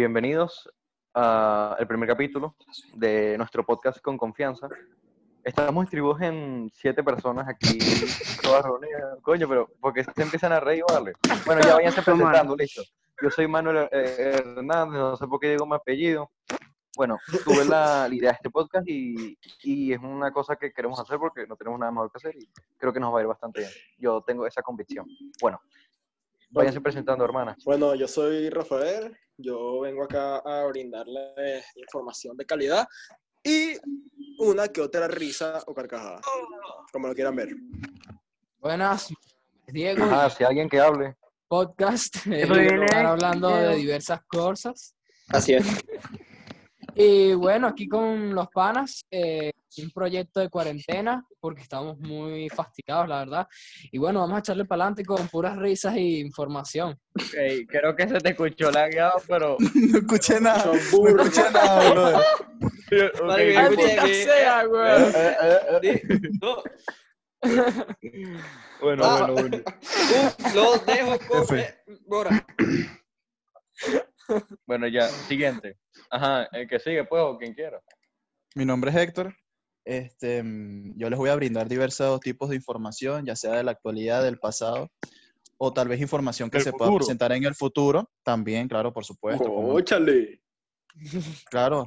bienvenidos al primer capítulo de nuestro podcast con confianza. Estamos distribuidos en siete personas aquí, todas reunidas. Coño, pero porque se empiezan a reír, vale. Bueno, ya váyanse presentando, listo. Yo soy Manuel Hernández, no sé por qué digo mi apellido. Bueno, tuve la, idea de este podcast y, y, es una cosa que queremos hacer porque no tenemos nada mejor que hacer y creo que nos va a ir bastante bien. Yo tengo esa convicción. Bueno, váyanse presentando, hermanas. Bueno, yo soy Rafael, yo vengo acá a brindarles información de calidad y una que otra risa o carcajada, como lo quieran ver. Buenas, Diego. Ah, si alguien que hable. Podcast, eh, hablando de diversas cosas. Así es. Y bueno, aquí con los panas, eh, un proyecto de cuarentena, porque estamos muy fastidiados, la verdad. Y bueno, vamos a echarle para adelante con puras risas y información. Okay, creo que se te escuchó la guía, pero... no escuché nada. No escuché nada, bro. Okay, okay, sea, güey. Eh, eh, eh, no. bueno, ah, bueno, bueno. Los dejo con... Bora. Bueno, ya, siguiente. Ajá, el que sigue, pues, o quien quiera. Mi nombre es Héctor. Este, mm, yo les voy a brindar diversos tipos de información, ya sea de la actualidad, del pasado, o tal vez información que se pueda presentar en el futuro. También, claro, por supuesto. ¡Óchale! Claro,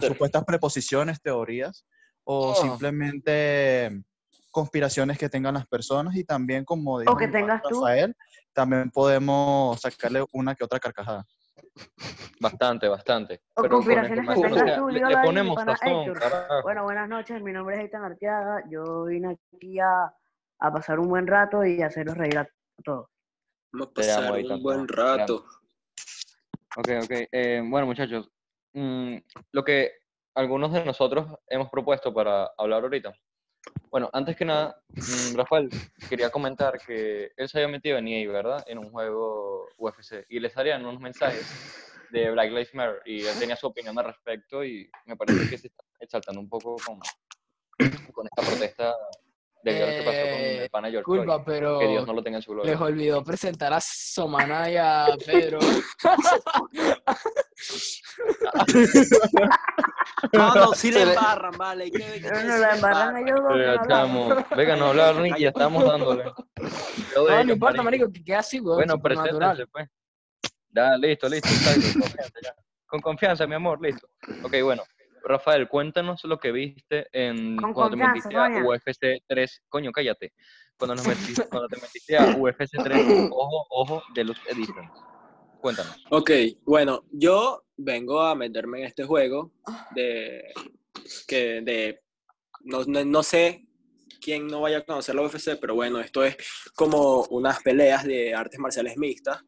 supuestas preposiciones, teorías, o oh. simplemente conspiraciones que tengan las personas y también, como dijo que tengas Rafael, también podemos sacarle una que otra carcajada. Bastante, bastante. O Pero conspiraciones que tengas tú, le, le ponemos razón, Bueno, buenas noches, mi nombre es Eitan Arteaga, yo vine aquí a, a, pasar un buen rato y hacerlos reír a todos. Vamos a pasar un buen rato. Ok, ok. Eh, bueno, muchachos, mm, lo que algunos de nosotros hemos propuesto para hablar ahorita bueno, antes que nada, mm, Rafael, quería comentar que él se había metido en EA, ¿verdad? En un juego UFC. Y les harían unos mensajes de Black Lives Matter. Y él tenía su opinión al respecto y me parece que se está exaltando un poco con, con esta protesta de lo que pasó con el pana George Culpa, pero que Dios no lo tenga en su gloria. Les olvidó presentar a Somana y a Pedro. no, no, sí le embarran, vale. No, no, la embarran ellos dos. Venga, no hablar ni ya estamos dándole. No, no importa, marico, que quede así, güey. Bueno, preséntese, pues. Ya, listo, listo, con confianza, ya. Con confianza, mi amor, listo. Ok, bueno. Rafael, cuéntanos lo que viste en cuando te metiste a UFC 3. Coño, cállate. Cuando, nos metiste, cuando te metiste a UFC 3, ojo, ojo, de los Editions. Cuéntanos. Ok, bueno, yo vengo a meterme en este juego de que de no, no, sé quién no vaya a conocer la UFC, pero bueno, esto es como unas peleas de artes marciales mixtas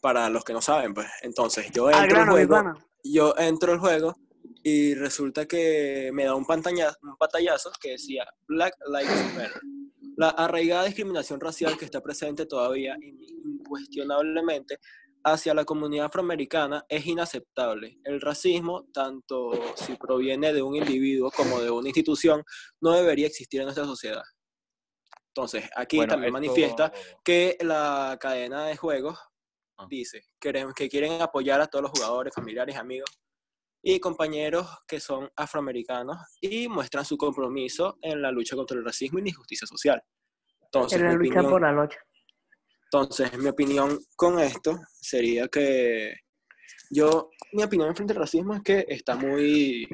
para los que no saben, pues. Entonces, yo entro al juego, yo entro al juego y resulta que me da un, pantallazo, un pantallazo que decía Black Lives Matter. La arraigada discriminación racial que está presente todavía incuestionablemente hacia la comunidad afroamericana es inaceptable. El racismo, tanto si proviene de un individuo como de una institución, no debería existir en nuestra sociedad. Entonces, aquí también manifiesta que la cadena de juegos ah. dice que quieren apoyar a todos los jugadores, familiares, amigos y compañeros que son afroamericanos y muestran su compromiso en la lucha contra el racismo y la injusticia social. Entonces, en la lucha por la lucha. Entonces, mi opinión con esto sería que yo, mi opinión frente al racismo es que está muy,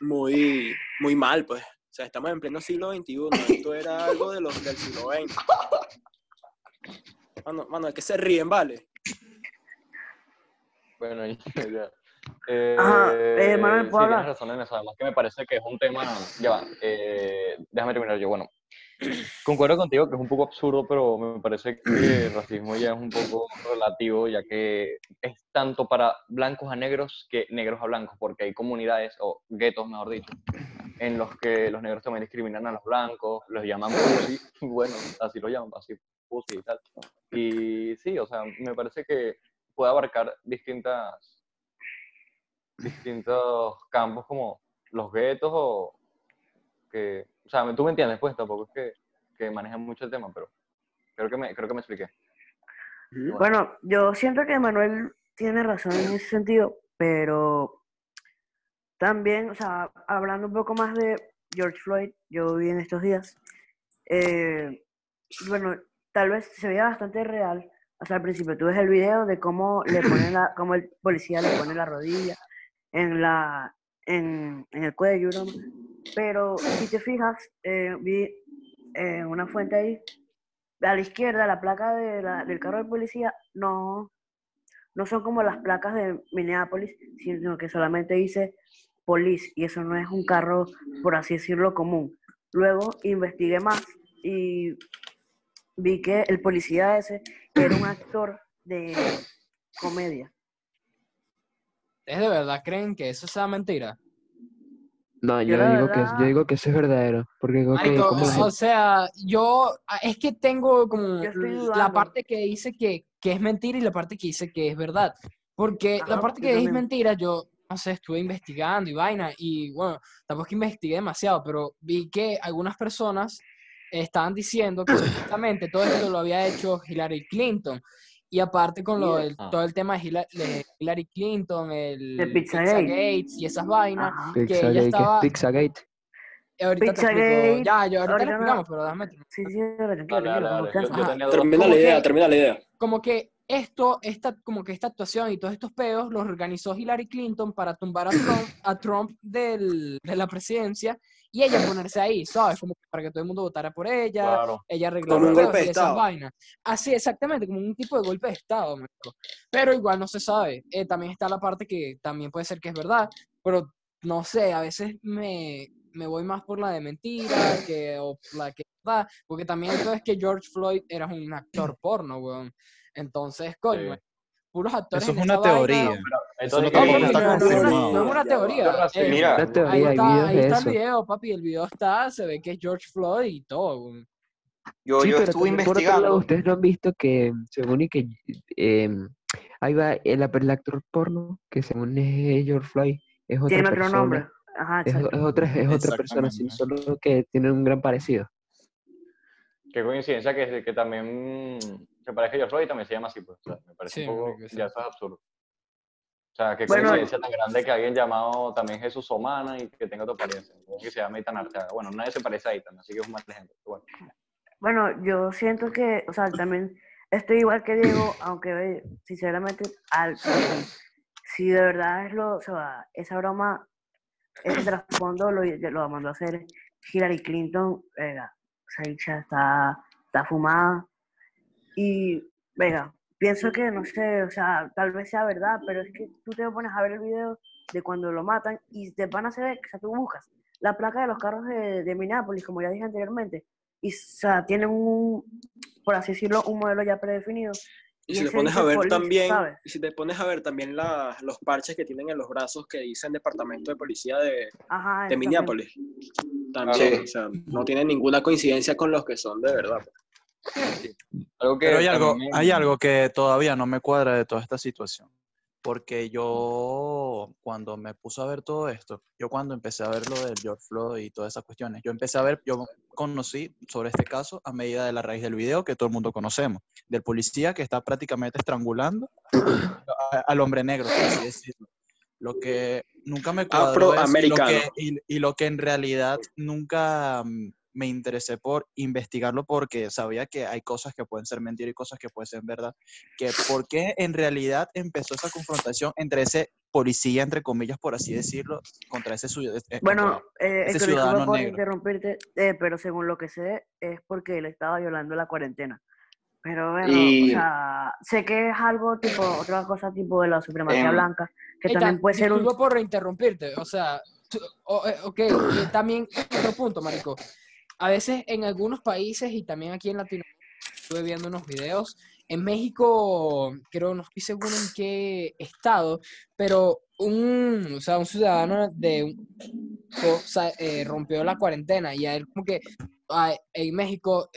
muy, muy mal, pues. O sea, estamos en pleno siglo XXI, esto era algo de los del siglo XX. Mano, mano, que se ríen, ¿vale? Bueno, ya. Eh, Ajá, eh, Manuel, ¿puedo sí, Tienes razón en eso, además que me parece que es un tema, ya va, eh, déjame terminar yo, bueno, concuerdo contigo que es un poco absurdo, pero me parece que el racismo ya es un poco relativo, ya que es tanto para blancos a negros que negros a blancos, porque hay comunidades, o guetos, mejor dicho, en los que los negros también discriminan a los blancos, los llaman pussy, bueno, así lo llaman, así, pussy y tal. Y sí, o sea, me parece que puede abarcar distintas distintos campos como los guetos o que, o sea, tú me entiendes, pues tampoco es que, que manejan mucho el tema, pero creo que me, creo que me expliqué. Bueno. yo siento que Manuel tiene razón en ese sentido, pero también, o sea, hablando un poco más de George Floyd, yo vi en estos días, eh, bueno, tal vez se veía bastante real. hasta al principio tú ves el video de cómo le ponen la, cómo el policía le pone la rodilla en la, en, en el cuello, pero si te fijas, eh, vi eh, una fuente ahí, a la izquierda, la placa de la, del carro de policía no, no son como las placas de Minneapolis, sino que solamente dice police y eso no es un carro, por así decirlo, común. Luego investigué más y vi que el policía ese era un actor de comedia. ¿Es de verdad creen que eso sea mentira? No, yo, digo que, yo digo que eso es verdadero. Porque o sea, yo es que tengo como la parte que dice que, que, es mentira y la parte que dice que es verdad. Porque la parte que es mentira, yo no sé, estuve investigando y vaina, y bueno, tampoco que investigué demasiado, pero vi que algunas personas estaban diciendo que supuestamente todo esto lo había hecho Hillary Clinton. Y aparte con lo, ah. todo el tema de Hillary, Clinton, el, Pizzagate y esas vainas, que ella estaba... Pizzagate. Ahorita Pizzagate. Ya, yo ahorita, lo explicamos, pero déjame Sí, sí, tranquilo, Termina la idea, termina la idea. Como que esto, esta, como que esta actuación y todos estos peos los organizó Hillary Clinton para tumbar a Trump, a Trump del, de la presidencia y ella ponerse ahí, ¿sabes? Como para que todo el mundo votara por ella, ella arregló un golpe de Estado. Así, exactamente, como un tipo de golpe de Estado, pero igual no se sabe. Eh, también está la parte que también puede ser que es verdad, pero no sé, a veces me, me voy más por la de mentira que o la que verdad, porque también es que George Floyd era un actor porno, weón. Entonces, coño, puros actores. Eso es una teoría. Eso no, no, es una teoría. mira, ahí, está, ahí está, el video, papi. El video está, se ve que es George Floyd y todo. Yo, yo estuve investigando. ustedes no han visto que, según y que eh, ahí va el, el, actor porno, que según es George Floyd, es otra Tiene otro nombre. Ajá, es, es, otra, es otra persona, solo que tiene un gran parecido. Qué coincidencia que, que también se parece a George Floyd y también se llama así, pues. O sea, me parece un poco, ya eso es absurdo. O sea, qué coincidencia tan grande que alguien llamado también Jesús Omana y que tenga otra apariencia. Que se llama Itan Arteaga. Bueno, nadie se parece a Itan, así que es un mal ejemplo. Bueno. bueno, yo siento que, o sea, también estoy igual que Diego, aunque sinceramente, al, si de verdad es lo, o sea, esa broma, ese trasfondo lo, lo mandó a hacer Hillary Clinton, venga, o sea, está, está fumada, y, venga, pienso que, no sé, o sea, tal vez sea verdad, pero es que tú te pones a ver el video de cuando lo matan y te van a hacer, o sea, tú buscas la placa de los carros de, de Minneapolis, como ya dije anteriormente, y, o sea, tienen un, por así decirlo, un modelo ya predefinido. Y, si te pones a ver también, y si te pones a ver también la, los parches que tienen en los brazos que dicen Departamento de Policía de, de Minneapolis, también, o sea, no tienen ninguna coincidencia con los que son de verdad. Pues. Pero hay algo, hay algo que todavía no me cuadra de toda esta situación. Porque yo, cuando me puse a ver todo esto, yo cuando empecé a ver lo del George Floyd y todas esas cuestiones, yo empecé a ver, yo conocí sobre este caso a medida de la raíz del video que todo el mundo conocemos, del policía que está prácticamente estrangulando al hombre negro, por así decirlo. Lo que nunca me cuadró es, y, lo que, y, lo que en realidad nunca mm, me interesé por investigarlo porque sabía que hay cosas que pueden ser mentira y cosas que pueden ser verdad. Que por qué en realidad empezó esa confrontación entre ese policía, entre comillas, por así decirlo, contra ese, eh, bueno, eh, ese ciudadano por interrumpirte, eh, pero según lo que sé, es porque él estaba violando la cuarentena. Pero bueno, o sea, sé que es algo tipo, otra cosa tipo de la supremacía em, blanca, que también puede ser un... por interrumpirte, o sea, eh, ok, también otro punto, marico a veces en algunos países y también aquí en Latinoamérica, estuve viendo unos videos. En México, creo, no estoy seguro en qué estado, pero un, o sea, un ciudadano de eh, rompió la cuarentena y a él como que en México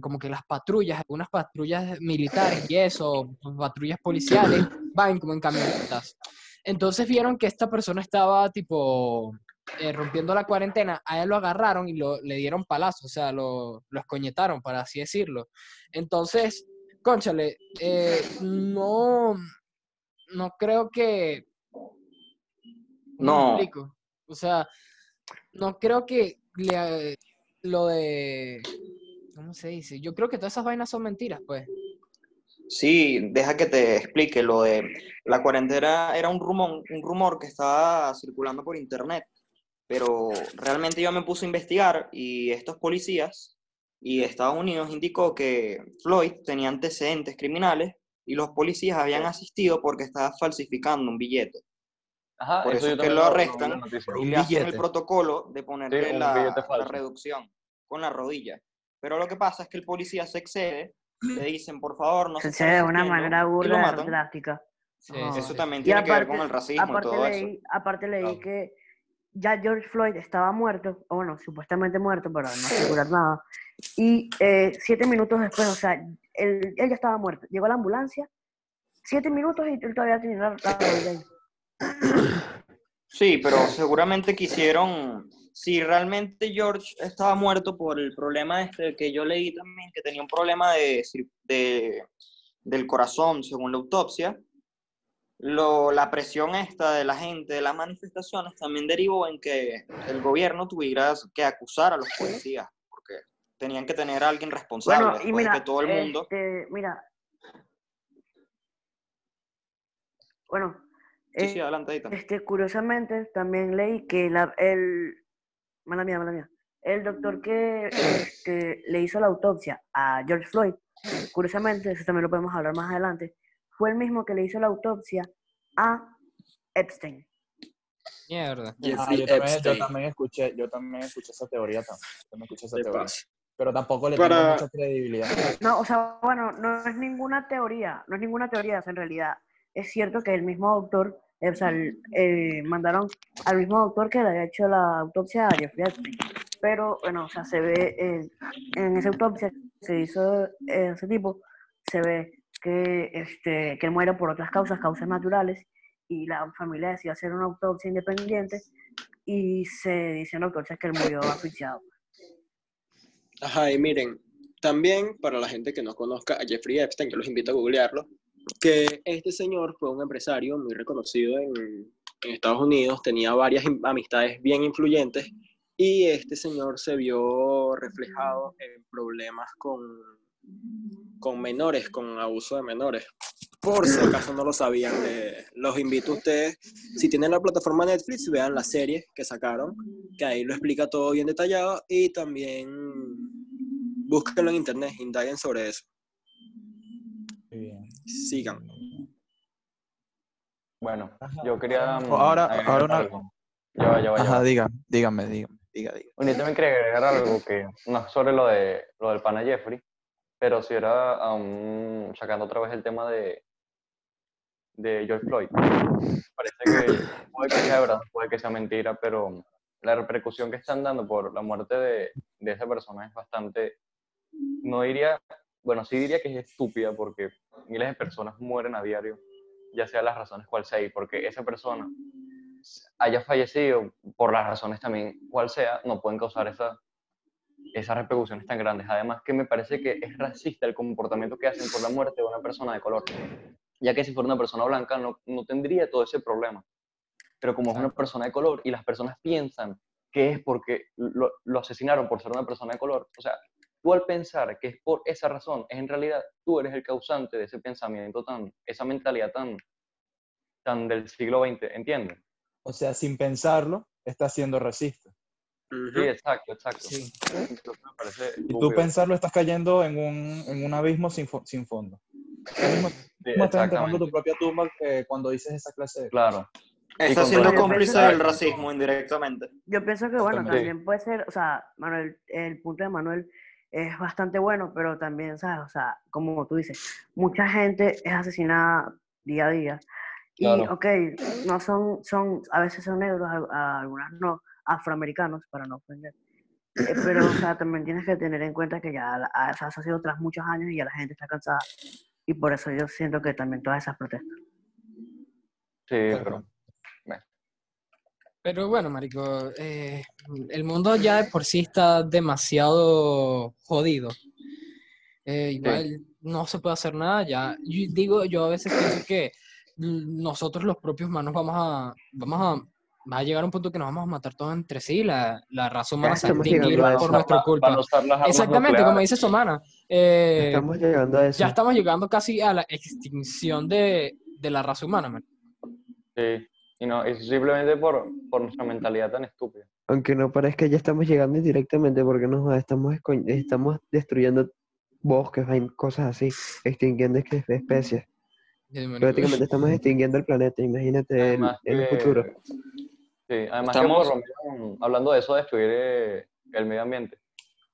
como que las patrullas, algunas patrullas militares y eso, patrullas policiales, van como en camionetas. Entonces vieron que esta persona estaba tipo eh, rompiendo la cuarentena, a él lo agarraron y lo, le dieron palazos, o sea, lo, lo escoñetaron, para así decirlo. Entonces, conchale, eh, no, no creo que... ¿cómo me No. explico? O sea, no creo que le- lo de... ¿Cómo se dice? Yo creo que todas esas vainas son mentiras, pues. Sí, deja que te explique. Lo de la cuarentena era un rumor, un rumor que estaba circulando por internet, pero realmente yo me puse a investigar y estos policías y Estados Unidos indicó que Floyd tenía antecedentes criminales y los policías habían asistido porque estaba falsificando un billete. Ajá, Por eso yo es que lo arrestan y le hacen el protocolo de ponerle un la, la reducción con la rodilla. Pero lo que pasa es que el policía se excede, le dicen, por favor, no se Se estén de una asistiendo", manera y lo burda, matan. drástica. Sí, sí, Eso sí. también Y tiene que ver con aparte- el racismo y aparte todo eso. leí, aparte leí Claro. que ya George Floyd estaba muerto, o bueno, supuestamente muerto, pero no asegurar nada. Y eh, siete minutos después, o sea, él, él ya estaba muerto. Llegó la ambulancia, siete minutos y él todavía tenía la, la. Sí, pero seguramente quisieron, si realmente George estaba muerto por el problema este que yo leí también, que tenía un problema de, de- del corazón según la autopsia, lo, la presión esta de la gente, de las manifestaciones, también derivó en que el gobierno tuviera que acusar a los policías, porque tenían que tener a alguien responsable, Bueno, y después de mira, que todo el mundo... este, mira. Bueno, Sí, eh, sí, adelante, Aitan. Este, curiosamente, también leí que la, el, mala mía, mala mía, el doctor que este, le hizo la autopsia a George Floyd, curiosamente, eso también lo podemos hablar más adelante, fue el mismo que le hizo la autopsia a Epstein. Mierda. Ah, yo, también, yo también escuché, yo también escuché esa teoría también. Escuché esa ¿Qué teoría. Pero tampoco le Para- tengo mucha credibilidad. No, o sea, bueno, no es ninguna teoría, no es ninguna teoría, o sea, en realidad es cierto que el mismo doctor, eh, o sea, el- eh, mandaron al mismo doctor que le había hecho la autopsia a Jeffrey Epstein. Pero, bueno, o sea, se ve eh, en esa autopsia que se hizo eh, ese tipo, se ve que, este, que él muere por otras causas, causas naturales, y la familia decidió hacer una autopsia independiente y se dice en la autopsia que él murió asfixiado. Ajá, y miren, también para la gente que no conozca a Jeffrey Epstein, yo los invito a googlearlo, que este señor fue un empresario muy reconocido en, en Estados Unidos, tenía varias amistades bien influyentes y este señor se vio reflejado en problemas con, con menores, con abuso de menores. Por si acaso no lo sabían, eh, los invito a ustedes, si tienen la plataforma Netflix, vean la serie que sacaron, que ahí lo explica todo bien detallado y también búsquenlo en internet, indaguen sobre eso. Muy bien. Sigan. Bueno, yo quería. ahora- mm, ahora- una- algo. Ya va, ya va, ya Ajá, va. dígame, dígame, dígame, diga, diga. Bueno, yo también quería agregar algo que no sobre lo, de, lo del pana Jeffrey, pero si era aún sacando otra vez el tema de, de George Floyd. Parece que puede que sea verdad, puede que sea mentira, pero la repercusión que están dando por la muerte de, de esa persona es bastante, no diría, bueno, sí diría que es estúpida porque miles de personas mueren a diario, ya sea las razones cual sea, y porque esa persona haya fallecido por las razones también cual sea, no pueden causar esa, esas repercusiones tan grandes. Además que me parece que es racista el comportamiento que hacen por la muerte de una persona de color, ya que si fuera una persona blanca no, no tendría todo ese problema. Pero como es una persona de color y las personas piensan que es porque lo, lo asesinaron por ser una persona de color, o sea, tú al pensar que es por esa razón, es en realidad tú eres el causante de ese pensamiento tan, esa mentalidad tan, tan del siglo XX, ¿entiendes? O sea, sin pensarlo, está siendo racista. Sí, exacto, exacto. Sí. Entonces me parece Y tú pensarlo, estás cayendo en un, en un abismo sin, fo- sin fondo. Mismo, Sí, estás enterrando tu propia tumba eh, cuando dices esa clase de Claro. Y Está con siendo cómplice del racismo indirectamente. Yo pienso que, bueno, también puede ser, o sea, Manuel, el punto de Manuel es bastante bueno, pero también, ¿sabes? O sea, como tú dices, mucha gente es asesinada día a día. Y, Claro. ok, no son, son, a veces son negros, a- a algunas no, afroamericanos, para no ofender. Eh, pero, o sea, también tienes que tener en cuenta que ya, o sea, eso ha sido tras muchos años y ya la gente está cansada. Y por eso yo siento que también todas esas protestas. Sí, pero Pero bueno, marico, eh, el mundo ya de por sí está demasiado jodido. Eh, igual no se puede hacer nada ya. Yo digo, yo a veces pienso que nosotros los propios humanos vamos a, vamos a, va a llegar un punto que nos vamos a matar todos entre sí, la, la raza humana se va a estamos extinguir llegando a por nuestra culpa. Exactamente, como dice Somana. eh, Estamos llegando a eso. ya estamos llegando casi a la extinción de, de la raza humana, man. Sí, y no, es simplemente por, por nuestra mentalidad tan estúpida. Aunque no parezca, ya estamos llegando indirectamente porque nos estamos, estamos destruyendo bosques, hay cosas así, extinguiendo es- especies. Prácticamente estamos extinguiendo el planeta, imagínate en, el futuro. Sí, además Estamos- que menos, hablando de eso, de destruir eh, el medio ambiente,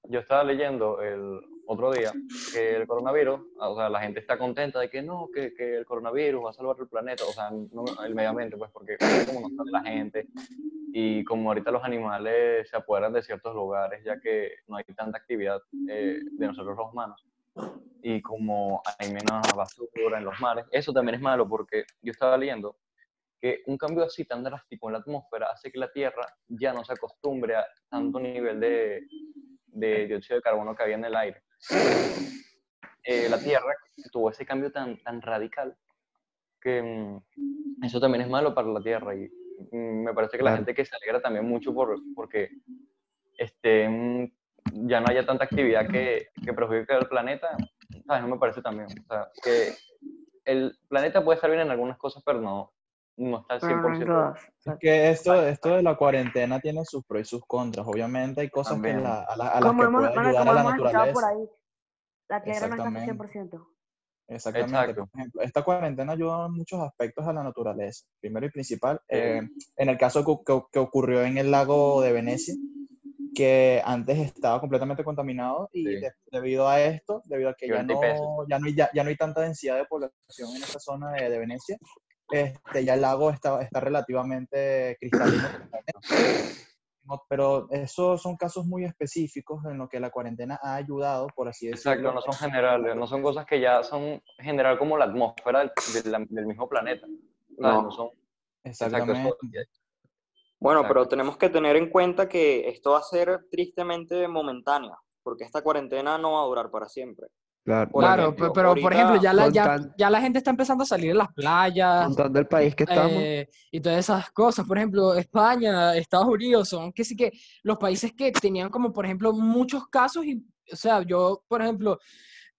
yo estaba leyendo el otro día que el coronavirus, o sea, la gente está contenta de que no, que, que el coronavirus va a salvar el planeta, o sea, no el medio ambiente, pues porque como no sale la gente. Y como ahorita los animales se apoderan de ciertos lugares, ya que no hay tanta actividad eh, de nosotros los humanos, y como hay menos basura en los mares, eso también es malo porque yo estaba leyendo que un cambio así tan drástico en la atmósfera hace que la Tierra ya no se acostumbre a tanto nivel de, de dióxido de carbono que había en el aire. Eh, la Tierra tuvo ese cambio tan, tan radical que mm, eso también es malo para la Tierra y mm, me parece que la gente que se alegra también mucho por, porque este, mm, ya no haya tanta actividad que, que perjudique al planeta, ¿sabes? No me parece también. O sea, que el planeta puede estar bien en algunas cosas, pero no, no está al Pero no en 100%. todas. Es que esto, esto de la cuarentena tiene sus pros y sus contras. Obviamente hay cosas que la- a, la- a las Como que hemos, puede ayudar a como la hemos escuchado por naturaleza. ahí, la Tierra no está al Exactamente. 100%. Exactamente. Exacto. Por ejemplo, esta cuarentena ayuda en muchos aspectos a la naturaleza. Primero y principal, eh, en el caso que, que- que ocurrió en el lago de Venecia, que antes estaba completamente contaminado y Sí. de- debido a esto, debido a que ya no, ya, no hay, ya, ya no hay tanta densidad de población en esa zona de, de Venecia, este, ya el lago está, está relativamente cristalino. No, pero esos son casos muy específicos en los que la cuarentena ha ayudado, por así decirlo. Exacto, no son generales, no son cosas que ya son general como la atmósfera del, mismo planeta. No. No son, exacto, Exactamente. eso- Bueno, Exacto. pero tenemos que tener en cuenta que esto va a ser tristemente momentánea, porque esta cuarentena no va a durar para siempre. Claro, Por Claro, pero por ejemplo, ya la, ya, ya la gente está empezando a salir a las playas contando el país que estamos, eh, y todas esas cosas. Por ejemplo, España, Estados Unidos, son que sí que los países que tenían como, por ejemplo, muchos casos y, o sea, yo, por ejemplo,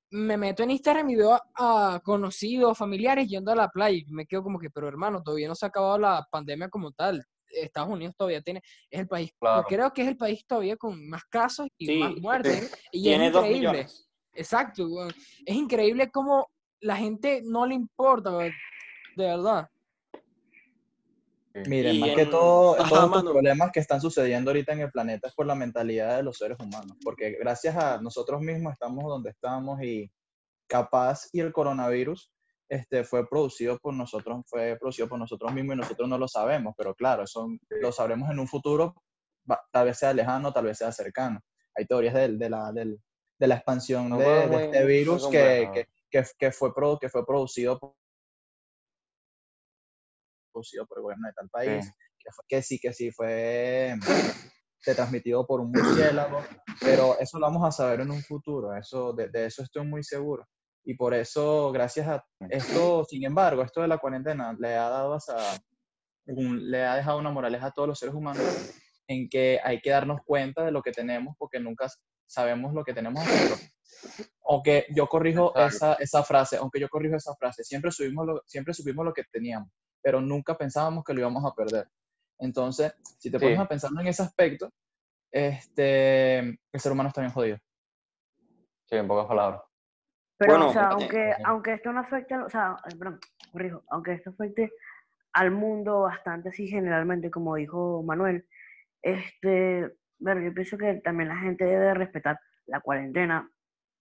me meto en Instagram y veo a, a conocidos, familiares yendo a la playa y me quedo como que, pero hermano, todavía no se ha acabado la pandemia como tal. Estados Unidos todavía tiene, es el país, Claro. creo que es el país todavía con más casos y Sí, más muertes. Y es Tiene dos increíble. millones. Exacto, weón. Es increíble cómo la gente no le importa, weón. De verdad. Miren, más en- que todo, Ajá, todos mano. problemas que están sucediendo ahorita en el planeta es por la mentalidad de los seres humanos, porque gracias a nosotros mismos estamos donde estamos y capaz y el coronavirus este, fue producido por nosotros, fue producido por nosotros mismos y nosotros no lo sabemos, pero claro, eso lo sabremos en un futuro, tal vez sea lejano, tal vez sea cercano. Hay teorías del- de, la, del- de la expansión de, este virus que, que, que, que fue, pro- que fue producido por producido por el gobierno de tal país, que, fue- que sí, que sí fue transmitido por un murciélago, pero eso lo vamos a saber en un futuro, eso, de, de eso estoy muy seguro. Y por eso, gracias a esto, sin embargo, esto de la cuarentena le ha dado hasta un- le ha dejado una moraleja a todos los seres humanos en que hay que darnos cuenta de lo que tenemos porque nunca sabemos lo que tenemos futuro. Aunque yo corrijo esa, esa frase, aunque yo corrijo esa frase, siempre, subimos lo, siempre supimos lo que teníamos, pero nunca pensábamos que lo íbamos a perder. Entonces, si te Sí. pones a pensar en ese aspecto, este, el ser humano está bien jodido. Sí, en pocas palabras. Pero, Bueno, o sea, aunque, aunque esto no afecte, o sea, eh, perdón, corrijo, aunque esto afecte al mundo bastante así generalmente, como dijo Manuel, este, bueno, yo pienso que también la gente debe respetar la cuarentena,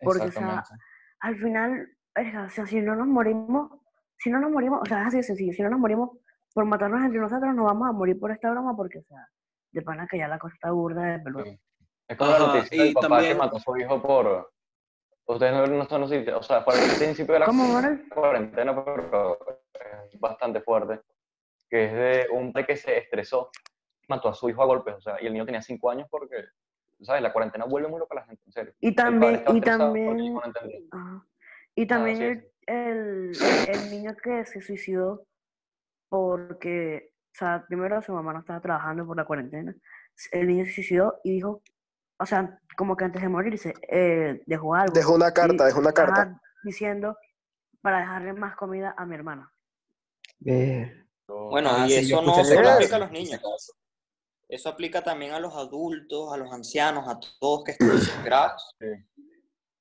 Porque, o sea, al final, o sea, si no nos morimos, si no nos morimos, o sea, es así de sencillo, si no nos morimos por matarnos entre nosotros, nos vamos a morir por esta broma porque, o sea, de pana que ya la cosa está burda de peluda. Sí. Es como la noticia del papá también- que mató a su hijo por... Ustedes no, no son o sea, fue al principio de la cuarentena, pero es bastante fuerte, que es de un padre que se estresó, mató a su hijo a golpes, o sea, y el niño tenía cinco años porque, ¿sabes? La cuarentena vuelve muy loca a la gente, en serio. Y también, y también, no. Ajá. Y también el, el, el niño que se suicidó porque, o sea, primero su mamá no estaba trabajando por la cuarentena. El niño se suicidó y dijo, o sea, como que antes de morirse, eh, dejó algo. Dejó una carta, y- dejó una carta. ajá, diciendo para dejarle más comida a mi hermana. Ver. Bueno, Ah, y sí, eso no solo caso, aplica a los niños. Eso aplica también a los adultos, a los ancianos, a todos que están desesperados. Sí.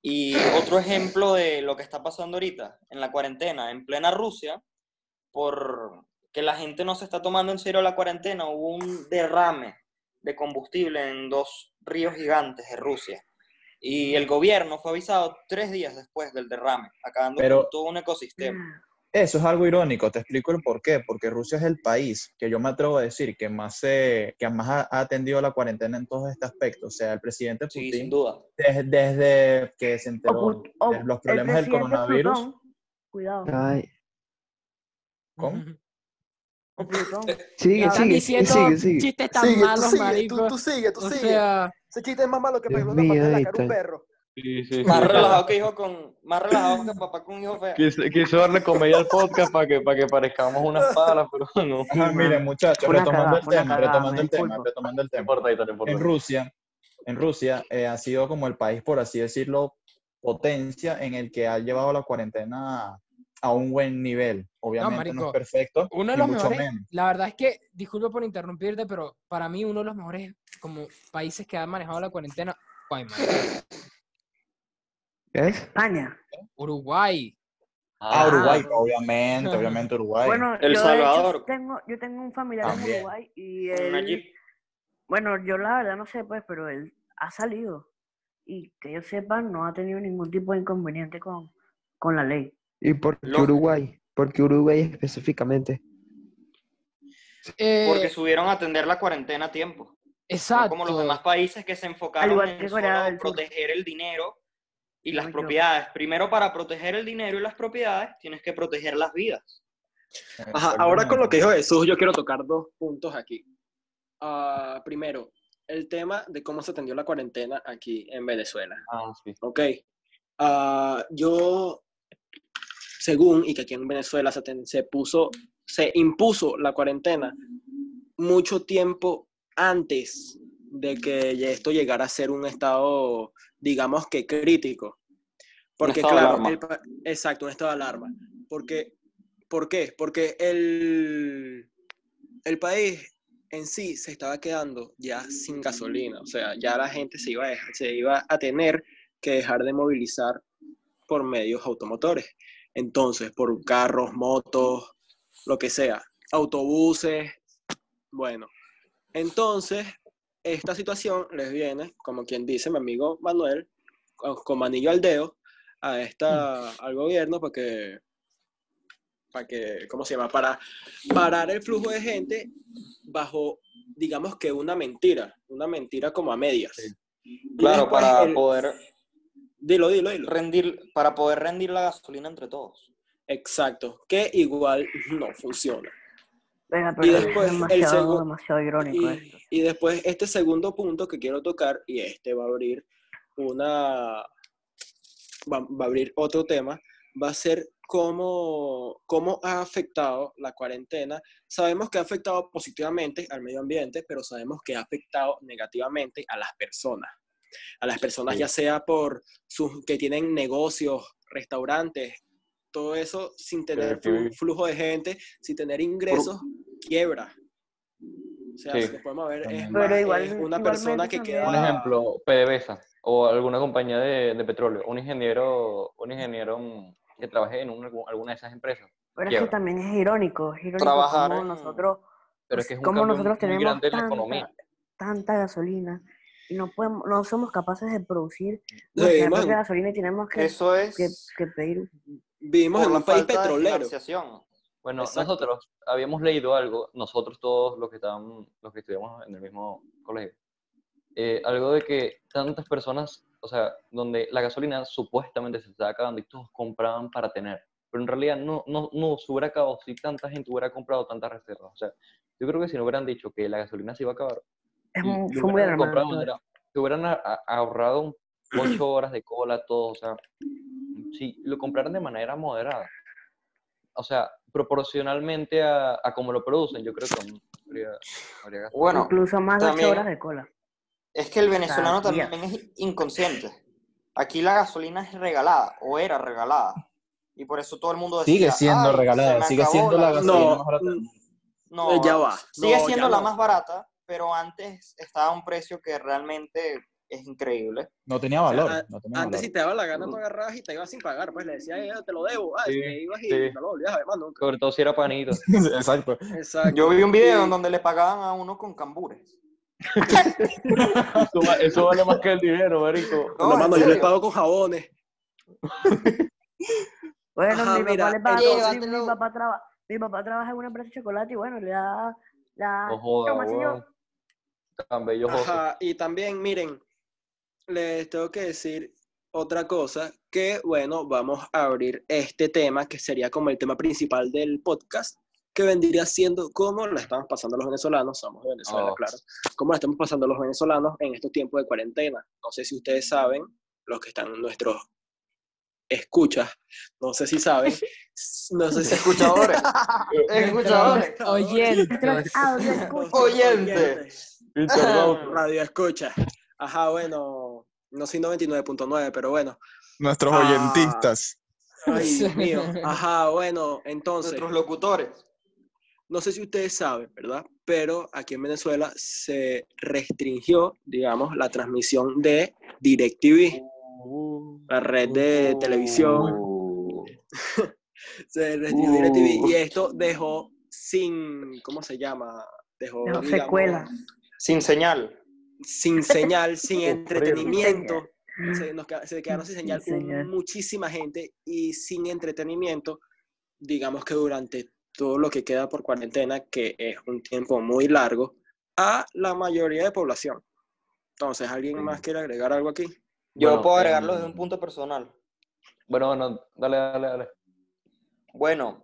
Y otro ejemplo de lo que está pasando ahorita en la cuarentena, en plena Rusia, por que la gente no se está tomando en serio la cuarentena, hubo un derrame de combustible en dos ríos gigantes de Rusia. Y el gobierno fue avisado tres días después del derrame, acabando Pero- con todo un ecosistema. Eso es algo irónico, te explico el por qué. Porque Rusia es el país que yo me atrevo a decir que más, se, que más ha, ha atendido la cuarentena en todos este aspecto. O sea, el presidente Sí, sin Putin, duda. desde, desde que se O enteró Put- o de los problemas del coronavirus, Plutón, Cuidado. Ay, ¿cómo? O Plutón. sigue, Están sigue, diciendo sigue, sigue. chistes tan malos, marico. sigue, tú O sea, Ese chiste es más malo que pegarle una patada en la cara a un perro. Sí, sí, Más sí. relajado que hijo con, más relajado que papá con un hijo feo. Quiso, quiso darle comedia al podcast para que, para que parezcamos unas palas, pero no. Ajá, miren, muchachos, una retomando el tema, retomando el tema, retomando el tema. importa, Hito, no importa. En Rusia, en Rusia eh, ha sido como el país, por así decirlo, potencia en el que ha llevado la cuarentena a un buen nivel. Obviamente no, marico, es perfecto, uno de los mucho mejores, menos. la verdad es que, disculpa por interrumpirte, pero para mí uno de los mejores como países que han manejado la cuarentena, Guaymallén, España. Uruguay. Ah, Uruguay, obviamente, obviamente Uruguay. Bueno, El yo Salvador. Hecho, tengo, yo tengo un familiar en También. Uruguay y él, bueno, yo la verdad no sé, pues, pero él ha salido y que yo sepa no ha tenido ningún tipo de inconveniente con, con la ley. ¿Y por qué. Uruguay? ¿Por qué Uruguay específicamente? Eh, Porque subieron a atender la cuarentena a tiempo. No exacto. como los demás países que se enfocaron igual en que Corea solo del Sur. proteger el dinero y las Ay, yo. propiedades. Primero, para proteger el dinero y las propiedades, tienes que proteger las vidas. Ajá, ahora con lo que dijo Jesús, yo quiero tocar dos puntos aquí. Ah, primero, el tema de cómo se atendió la cuarentena aquí en Venezuela. Ah, sí. Ok. Ah, yo, según, y que aquí en Venezuela se, ten- se puso, se impuso la cuarentena mucho tiempo antes de que esto llegara a ser un estado, digamos que crítico. Porque claro, el exacto, un estado de alarma. Porque, ¿Por qué? Porque el, el país en sí se estaba quedando ya sin gasolina. O sea, ya la gente se iba a, dejar- se iba a tener que dejar de movilizar por medios automotores. Entonces, por carros, motos, lo que sea, autobuses. Bueno, entonces, esta situación les viene, como quien dice mi amigo Manuel, con, manillo al dedo, a esta, al gobierno para que, para que, ¿cómo se llama? Para parar el flujo de gente bajo, digamos que una mentira, una mentira como a medias. Claro, para el- poder Dilo, dilo, dilo. rendir, para poder rendir la gasolina entre todos. Exacto, que igual no funciona. Venga, Y pero es después, el demasiado, segu- demasiado irónico Y, esto. y después este segundo punto que quiero tocar, y este va a abrir una, va, va a abrir otro tema, va a ser cómo, cómo ha afectado la cuarentena. Sabemos que ha afectado positivamente al medio ambiente, pero sabemos que ha afectado negativamente a las personas. A las personas, ya sea por sus que tienen negocios, restaurantes, todo eso sin tener flu- flujo de gente, sin tener ingresos, quiebra. O sea, Sí. si podemos ver, es, Pero más- igual- es una persona que queda... Un ejemplo, PDVSA o alguna compañía de, de petróleo, un ingeniero, un ingeniero mm, que trabaje en un- alguna de esas empresas. Pero es que quiebra. también es irónico, es irónico Trabajar como en- nosotros, Pero es que es un como nosotros muy tenemos grande en la tanta, economía. tanta gasolina y no podemos, no somos capaces de producir Sí, propia gasolina y tenemos que, Eso es que, que pedir. Vivimos por en la un país petrolero. Bueno, Exacto. nosotros habíamos leído algo, nosotros todos los que estaban, los que estudiamos en el mismo colegio, eh, algo de que tantas personas, o sea, donde la gasolina supuestamente se estaba acabando y todos compraban para tener, pero en realidad no, no, no se hubiera acabado si tanta gente hubiera comprado tantas reservas. O sea, yo creo que si no hubieran dicho que la gasolina se iba a acabar, Es fue muy manera- se hubieran ahorrado un- ocho horas de cola, todo, o sea, si lo compraran de manera moderada, o sea, proporcionalmente a, a cómo lo producen, yo creo que habría, habría gastado. Bueno, Incluso más de 8 también- horas de cola. es que el venezolano también es inconsciente. Aquí la gasolina es regalada, o era regalada. Y por eso todo el mundo decía, Sigue siendo "Ay, se regalada, sigue siendo la gasolina No, más barata. No, Eh, ya va. Sigue No, siendo la no. más barata, pero antes estaba a un precio que realmente es increíble. No tenía O sea, valor. no tenía Antes si te daba la gana, tú agarrabas y te ibas sin pagar. Pues le decías, "Eh, te lo debo. Ah, Sí, te ibas y sí. no lo volvías a ver más nunca. Sobre todo si era panito. Exacto. Exacto. Yo vi un video en donde le pagaban a uno con cambures. Eso, va- eso vale más que el dinero, marico. No, mano, yo serio. pago con jabones. Bueno, Ajá, mi papá mira, le. Mi, papá traba- mi papá trabaja en una empresa de chocolate y bueno, le da la... No joda. Tan bello. Ajá, y también, miren, les tengo que decir otra cosa, que bueno, vamos a abrir este tema, que sería como el tema principal del podcast, que vendría siendo cómo la estamos pasando los venezolanos, somos de Venezuela, Oh. claro, cómo la estamos pasando los venezolanos en estos tiempos de cuarentena. No sé si ustedes saben, los que están nuestros escuchas, no sé si saben, no sé si Escuchadores. Escuchadores. Oyentes. Oyentes. Radio escucha. Ajá, bueno, no soy 99.9, pero bueno. Nuestros Ah. oyentistas. Ay, Dios mío. Ajá, bueno, entonces, Nuestros locutores. no sé si ustedes saben, ¿verdad? Pero aquí en Venezuela se restringió, digamos, la transmisión de DirecTV, la red de televisión. Uh, Se restringió DirecTV y esto dejó sin, ¿cómo se llama? Dejó, Dejó digamos, secuelas. Sin señal. sin señal, sin entretenimiento. Sin Se, nos queda- se quedaron sin Sin señal señal. muchísima gente y sin entretenimiento. Digamos que durante todo lo que queda por cuarentena, que es un tiempo muy largo, a la mayoría de población. Entonces, ¿alguien más quiere agregar algo aquí? Yo Bueno, puedo agregarlo em, desde un punto personal. Bueno, bueno, dale, dale, dale. Bueno,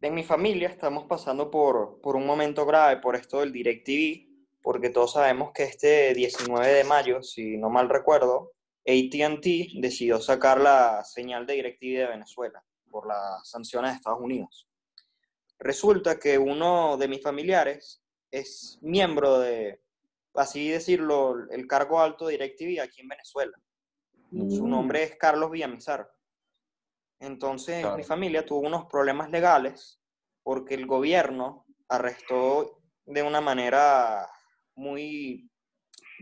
en mi familia estamos pasando por, por un momento grave por esto del DirecTV, porque todos sabemos que este 19 de mayo, si no mal recuerdo, ATT decidió sacar la señal de DirecTV de Venezuela por las sanciones de Estados Unidos. Resulta que uno de mis familiares es miembro de, así decirlo, el cargo alto de DirecTV aquí en Venezuela. Su nombre es Carlos Villamizar. Entonces, Claro. mi familia tuvo unos problemas legales porque el gobierno arrestó de una manera muy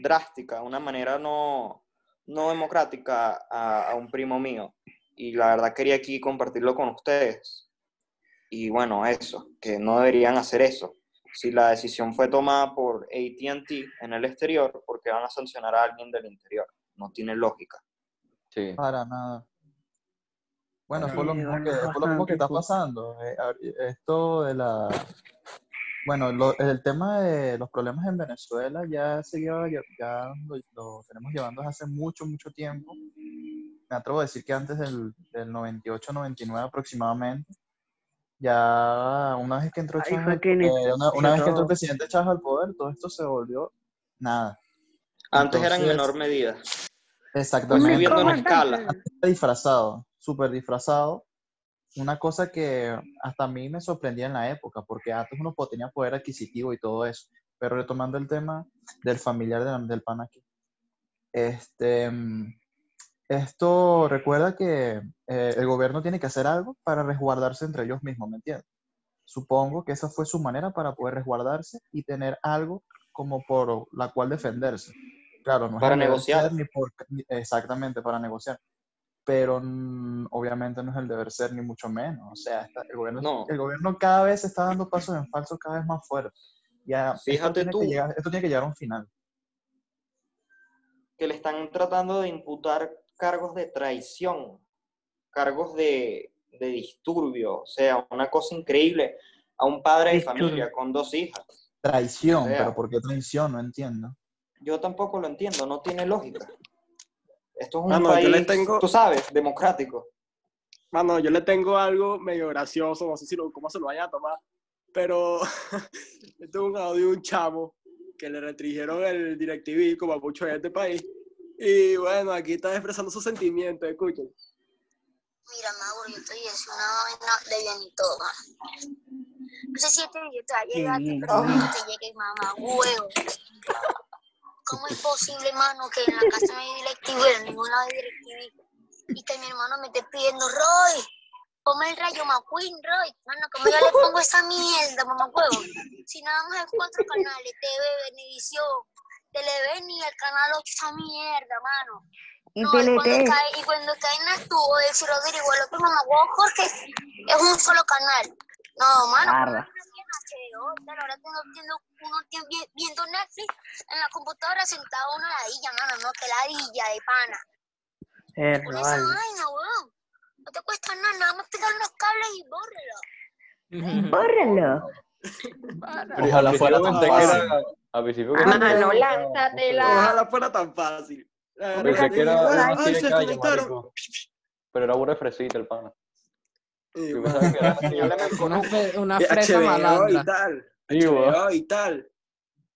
drástica, una manera no, no democrática a, a un primo mío. Y la verdad quería aquí compartirlo con ustedes. Y bueno, eso, que no deberían hacer eso. Si la decisión fue tomada por ATT en el exterior, porque van a sancionar a alguien del interior? No tiene lógica. Sí. Para nada. Bueno, por lo mismo que, lo mismo que está pasando. eh, esto de la... Bueno, lo- el tema de los problemas en Venezuela ya se lleva, ya, lo, lo tenemos llevando desde hace mucho, mucho tiempo. Me atrevo a decir que antes del, del 98, 99 aproximadamente. Ya una vez que entró Ahí Chávez que inició una, una vez que entró el presidente Chávez al poder, todo esto se volvió nada. Antes era en Entonces, menor medida. Exactamente. Subiendo en escala. disfrazado, súper disfrazado. Una cosa que hasta a mí me sorprendía en la época, porque antes uno tenía poder adquisitivo y todo eso. Pero retomando el tema del familiar del, del pan aquí. Este, mm, esto recuerda que eh, el gobierno tiene que hacer algo para resguardarse entre ellos mismos, ¿me entiendes? Supongo que esa fue su manera para poder resguardarse y tener algo como por la cual defenderse. Claro, no es Para deber negociar. ni por, exactamente, para negociar. Pero obviamente no es el deber ser ni mucho menos. O sea, está- el, gobierno, No. el gobierno cada vez está dando pasos en falso cada vez más fuertes. Ya, Fíjate tú. Llegar, esto tiene que llegar a un final. que le están tratando de imputar cargos de traición, cargos de, de disturbio, o sea, una cosa increíble a un padre de familia con dos hijas. Traición, O sea, pero ¿por qué traición? No entiendo. Yo tampoco lo entiendo, no tiene lógica. Esto es un Mano, país, yo le tengo- tú sabes, democrático. Mano, yo le tengo algo medio gracioso, no sé si lo, cómo se lo vayan a tomar, pero yo tengo un audio de un chamo que le restringieron el DirecTV como a muchos en este país. Y bueno, aquí está expresando sus sentimientos, escuchen. Mira, Mauro, yo estoy haciendo una vaina de bien y todo. No sé si este video te va a llegar, pero no te llegue, mamá, huevo. ¿Cómo es posible, mano, que en la casa no hay directivo y en ningún lado hay directivo? Y que mi hermano me esté pidiendo, Roy, ponme el rayo McQueen, Roy. Mano, ¿cómo yo le pongo esa mierda, mamá, huevo? Si nada más hay cuatro canales, TV, Benevisión, Televen y el canal 8, esa mierda, mano. Y No, y cuando cae, y cuando cae en estuvo de si Rodrigo, el otro mamá, huevo, Jorge, es un solo canal. No, mano, pero ahora tengo uno viendo Netflix en la computadora sentado una ladilla, mano, no, que ladilla de pana. Perro, Con esa vale. vaina, weón. No te cuesta nada, nada más pegar los cables y bórrelo. Bórralo. Para. Ojalá fuera tan que fácil. Al principio Ah, pensé no, que lánzatela. Ojalá fuera tan fácil. Pensé que era Ay, se calle, conectaron. marico. Pero era burro fresita el pana. Que. Una, fe- una de fresa HBO y malandra. tal. Sí, weón. HBO y tal.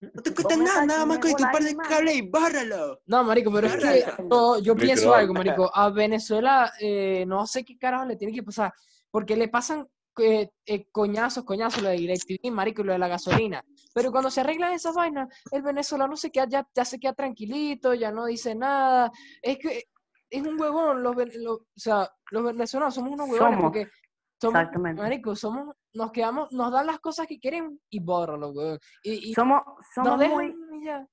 No te cuesta nada, nada más con chingada tu par de cables y bárralo. No, marico, pero es que Bárrala. yo, pienso algo, marico. A Venezuela eh, no sé qué carajo le tiene que pasar, porque le pasan eh, eh, coñazos, coñazos, lo de DirecTV, marico, y lo de la gasolina. Pero cuando se arreglan esas vainas, el venezolano se queda, ya, ya se queda tranquilito, ya no dice nada. Es que es un huevón, los, ven- los- o sea, los venezolanos somos unos huevones Somos. porque somos, Exactamente. marico, somos, nos quedamos, nos dan las cosas que queremos y bórralo, huevón. Y, y Somos, somos nos muy, y ya.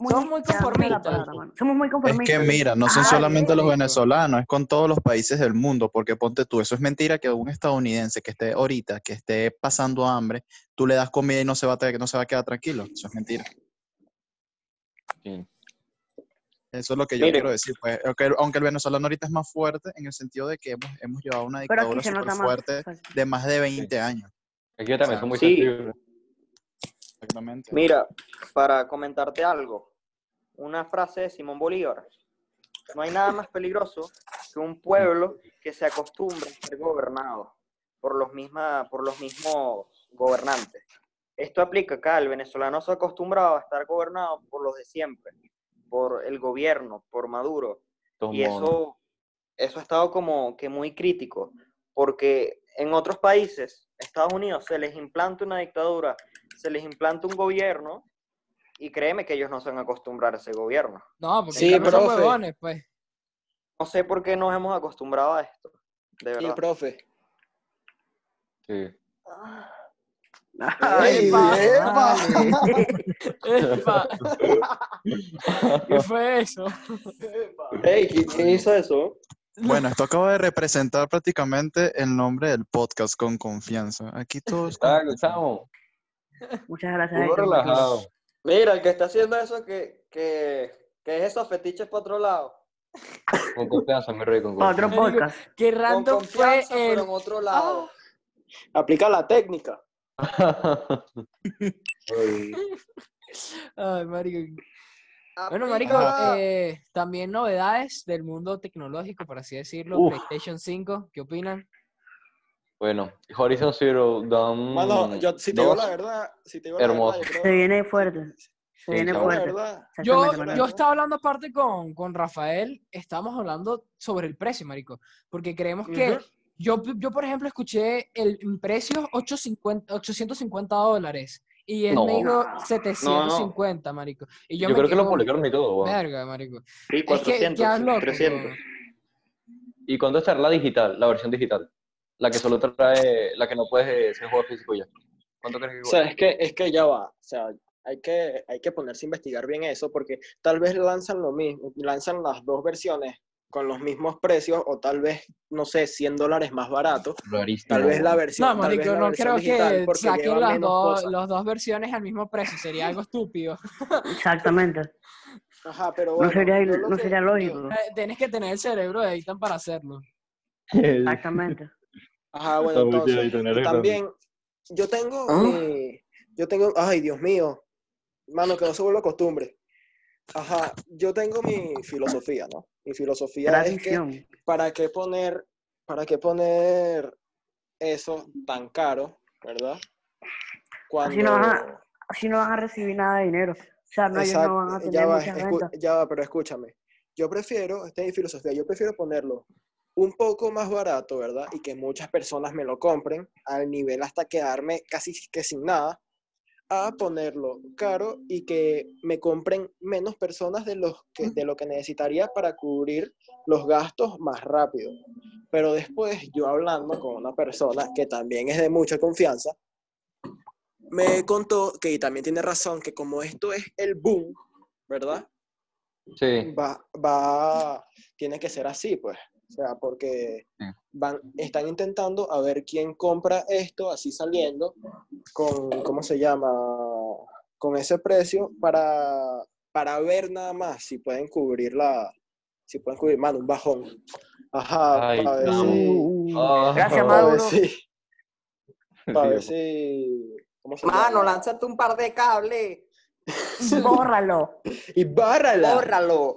muy, somos muy conformistas. palabra, mano. Somos muy Es que mira, no son solamente los venezolanos, es con todos los países del mundo, porque ponte tú, eso es mentira que un estadounidense que esté ahorita, que esté pasando hambre, tú le das comida y no se va a, tra- no se va a quedar tranquilo, eso es mentira. Sí. Eso es lo que yo Mire. quiero decir, pues, aunque, aunque el venezolano ahorita es más fuerte en el sentido de que hemos, hemos llevado una dictadura súper más. fuerte exacto. de más de 20 años. Aquí también son muy Sí. Exactamente. Mira, para comentarte algo, una frase de Simón Bolívar. No hay nada más peligroso que un pueblo que se acostumbre a ser gobernado por los, misma, por los mismos gobernantes. Esto aplica acá, el venezolano se ha acostumbrado a estar gobernado por los de siempre, por el gobierno, por Maduro. Y eso, eso ha estado como que muy crítico, porque en otros países, Estados Unidos, se les implanta una dictadura, se les implanta un gobierno, y créeme que ellos no se van a acostumbrar a ese gobierno. No, porque Sí, son huevones, pues. No sé por qué nos hemos acostumbrado a esto, de Sí, verdad. profe. Sí. Ay, Epa, epa. Epa. ¿Qué fue eso? Ey, ¿qui- ¿quién hizo eso? Bueno, esto acaba de representar prácticamente el nombre del podcast con confianza. Aquí todos. con Está, confianza. estamos. Muchas gracias. Relajado. Mira, el que está haciendo eso, que, que, que es esos fetiches para otro lado. Con confianza, mi rey, con Para otro confianza. podcast. Qué Con random fue confianza, el. pero en otro lado. Aplica la técnica. Ay, marico. Bueno, marico, Aplica- eh, también novedades del mundo tecnológico, por así decirlo. Uf. PlayStation 5, ¿qué opinan? Bueno, Horizon Zero Dawn. Mano, yo, si te digo la 2, verdad, si te digo la Hermoso. verdad, creo- Se viene fuerte. Se viene fuerte. Yo, yo estaba hablando aparte con, con Rafael, estábamos hablando sobre el precio, marico, porque creemos que. Yo, yo, por ejemplo, escuché el precio 850, 850 dólares y él me No. dijo 750, marico. Y yo, Yo, me creo que lo quedo, publicaron y todo. weón. Verga, marico. Sí, Es que 400, ya es loco. 300. weón. ¿Y cuándo estará la digital, la versión digital? La que solo trae, la que no puedes ser juego físico ya. ¿Cuánto crees que O sea, es que, es que ya va. O sea, hay que, hay que ponerse a investigar bien eso porque tal vez lanzan lo mismo, lanzan las dos versiones con los mismos precios o tal vez, no sé, 100 dólares más barato. Tal vez la versión, No, tal vez marico, la no versión creo que saquen las dos, las dos versiones al mismo precio, sería algo estúpido. Exactamente. Ajá, pero No bueno, sería, yo lo no que- sería lógico. Eh, Tienes que tener el cerebro de Ethan para hacerlo. Exactamente. Ajá, bueno, entonces, también, yo tengo ¿Ah? mi, yo tengo, ay, Dios mío, mano, que no se vuelva costumbre. Ajá, yo tengo mi filosofía, ¿no? Mi filosofía es que. ¿para qué poner, para qué poner eso tan caro, verdad? Cuando, Así no van a, así no van a recibir nada de dinero. O sea, no, ellos no van a tener ya va, muchas escu- ventas. ya va, pero escúchame. Yo prefiero, esta es mi filosofía, yo prefiero ponerlo un poco más barato, ¿verdad? Y que muchas personas me lo compren al nivel hasta quedarme casi que sin nada, a ponerlo caro y que me compren menos personas de, los que, de lo que necesitaría para cubrir los gastos más rápido. Pero después yo hablando con una persona que también es de mucha confianza, me contó que y también tiene razón que como esto es el boom, ¿verdad? Sí. Va, va, tiene que ser así, pues. O sea, porque van, están intentando a ver quién compra esto así saliendo con, ¿cómo se llama? Con ese precio para, para ver nada más si pueden cubrir la, si pueden cubrir, mano, un bajón. Ajá, Ay, para ver no. si, Ah, Gracias, para ver si, para ver si, ¿cómo se Mano, llama? lánzate un par de cables. Bórralo. Y bárrala. Bórralo.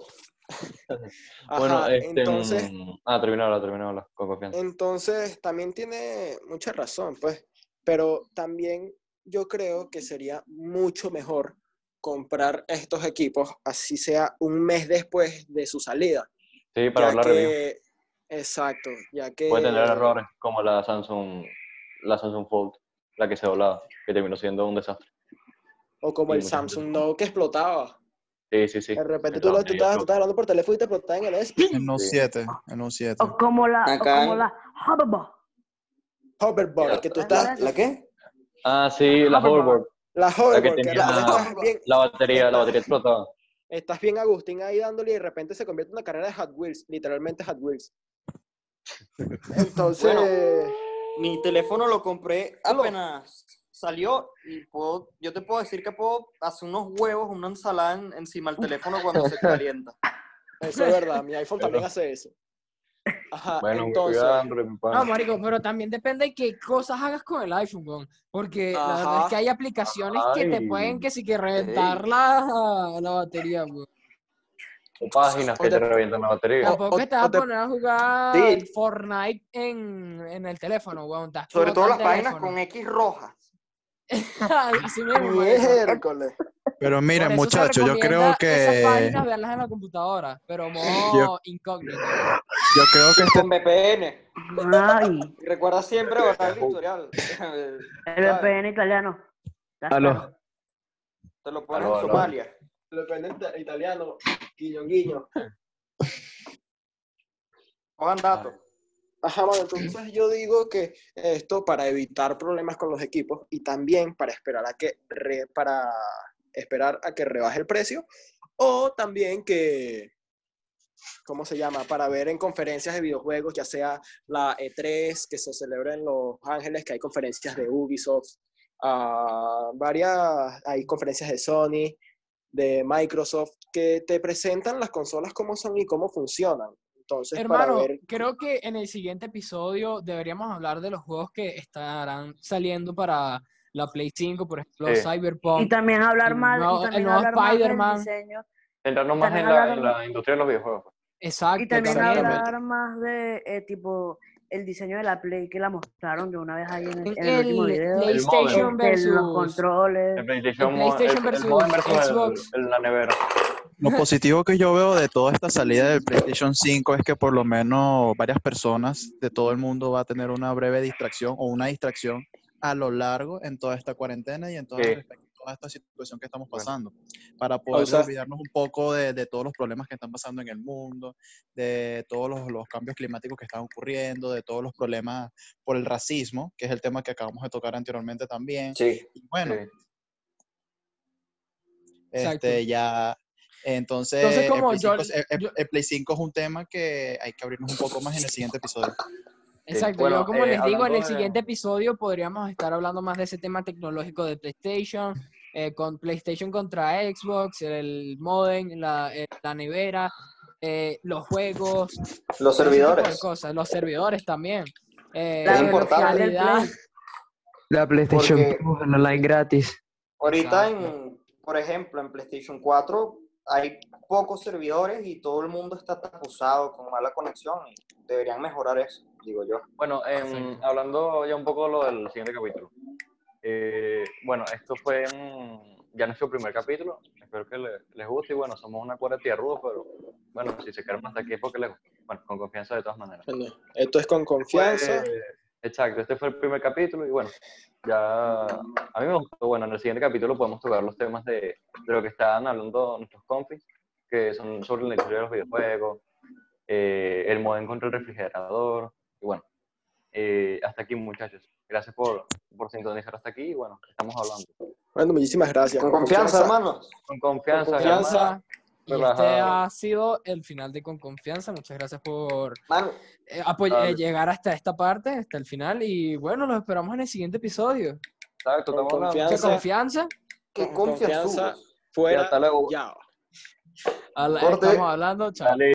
Bueno, este, entonces, mm, ah, terminó, terminó con confianza. Entonces, también tiene mucha razón, pues, pero también yo creo que sería mucho mejor comprar estos equipos, así sea un mes después de su salida. Sí, para review. que, exacto, ya que... Puede tener errores como la Samsung, la Samsung Fold, la que se doblaba, que terminó siendo un desastre. O como el Samsung Note que explotaba. Sí, sí, sí. De repente tú, lo- tú tú estabas hablando por teléfono y te explotaba en el S. En un Sí. 7, en un 7. O como la, o como la Hoverboard. Hoverboard, que tú ¿Te acuerdas estás... ¿La qué? Ah, sí, la Hoverboard. hoverboard, La que hoverboard, tenía estás bien, la batería, la batería explotaba. estás bien Agustín ahí dándole y de repente se convierte en una carrera de Hot Wheels, literalmente Hot Wheels. Entonces, Mi teléfono lo compré apenas salió y puedo, yo te puedo decir que puedo hacer unos huevos, una ensalada en- encima del teléfono cuando se calienta. eso es verdad, mi iPhone también hace eso. Ajá, Bueno, entonces, cuidado. No, marico, pero también depende de qué cosas hagas con el iPhone, weón. Porque la verdad es que hay aplicaciones que te pueden que sí que reventar la, la batería, weón. O páginas que o te te- revientan la batería. Tampoco te vas a poner a jugar Sí. Fortnite en, en el teléfono, weón. Sobre todo las páginas con X rojas. Miércoles. Pero se muchachos, yo creo recomienda Esas que páginas, verlas en la computadora, pero modo incógnito. yo creo que este Con VPN. Ay, recuerda siempre borrar el historial. el VPN italiano. Aló. Te lo pones Aló, en. Somalia. Lo que es italiano, guiño, guiño. Pongan datos. Ajá, bueno, entonces yo digo que esto para evitar problemas con los equipos y también para esperar a que re- para esperar a que rebaje el precio o también que ¿cómo se llama? Para ver en conferencias de videojuegos, ya sea la E3 que se celebra en Los Ángeles, que hay conferencias de Ubisoft, ah, varias, hay conferencias de Sony, de Microsoft, que te presentan las consolas cómo son y cómo funcionan. Entonces, para Hermano, ver creo que en el siguiente episodio deberíamos hablar de los juegos que estarán saliendo para la Play 5, por ejemplo, Sí. Y Cyberpunk. también hablar el más, nuevo- y el también nuevo hablar más del Spider-Man. Centrarnos más en la, en la industria de los videojuegos. pues. Exacto, Y también hablar más de eh, tipo el diseño de la Play que la mostraron de una vez ahí en el, En el último el video. PlayStation Este, versus los controles. El PlayStation, el el- el versus versus el- Xbox. el- la nevera. Lo positivo que yo veo de toda esta salida del PlayStation 5 es que por lo menos varias personas de todo el mundo va a tener una breve distracción o una distracción a lo largo en toda esta cuarentena y en toda, Sí. respecto a toda esta situación que estamos Bueno. pasando, para poder olvidarnos un poco de, de todos los problemas que están pasando en el mundo, de todos los, los cambios climáticos que están ocurriendo, de todos los problemas por el racismo, que es el tema que acabamos de tocar anteriormente también. Sí. Y bueno, Sí. Este, ya, entonces, Entonces, el, como Play yo- 5, es- el- yo- el Play 5 es un tema que hay que abrirnos un poco más en el siguiente episodio. Exacto, Bueno, yo como eh, les digo, en el de- siguiente episodio podríamos estar hablando más de ese tema tecnológico de PlayStation, eh, con PlayStation contra Xbox, el modem, la, eh, la nevera, eh, los juegos, Los servidores. cosas, los servidores también. eh, La Es la PlayStation Porque- online gratis. Ahorita, Exacto. en, por ejemplo, en PlayStation 4 hay pocos servidores y todo el mundo está tapuzado con mala conexión. y Deberían mejorar eso, digo yo. Bueno, em, hablando ya un poco lo del siguiente capítulo. Eh, bueno, esto fue en- ya nuestro primer capítulo. Espero que le- les guste. Y bueno, somos una cuarta tierra rudo, pero bueno, si se quedaron hasta aquí es porque les gusta. bueno, con confianza de todas maneras. Bueno, esto es con confianza. Fue- exacto, este fue el primer capítulo y bueno, ya a mí me gustó. Bueno, en el siguiente capítulo podemos tocar los temas de, de lo que estaban hablando nuestros compis, que son sobre la historia de los videojuegos, eh, el modem contra el refrigerador y bueno, eh, hasta aquí muchachos. Gracias por, por sintonizar hasta aquí y bueno, estamos hablando. Bueno, muchísimas gracias. Con confianza, hermanos. Con confianza, Con confianza. Y este relajado. ha sido el final de Con Confianza. Muchas gracias por eh, eh, llegar hasta esta parte, hasta el final. Y bueno, los esperamos en el siguiente episodio. Exacto, Con estamos hablando. Mucha Confianza. confianza. qué Con confianza. confianza. Y Fuera. hasta luego. Ya. Estamos hablando. Chao. Dale.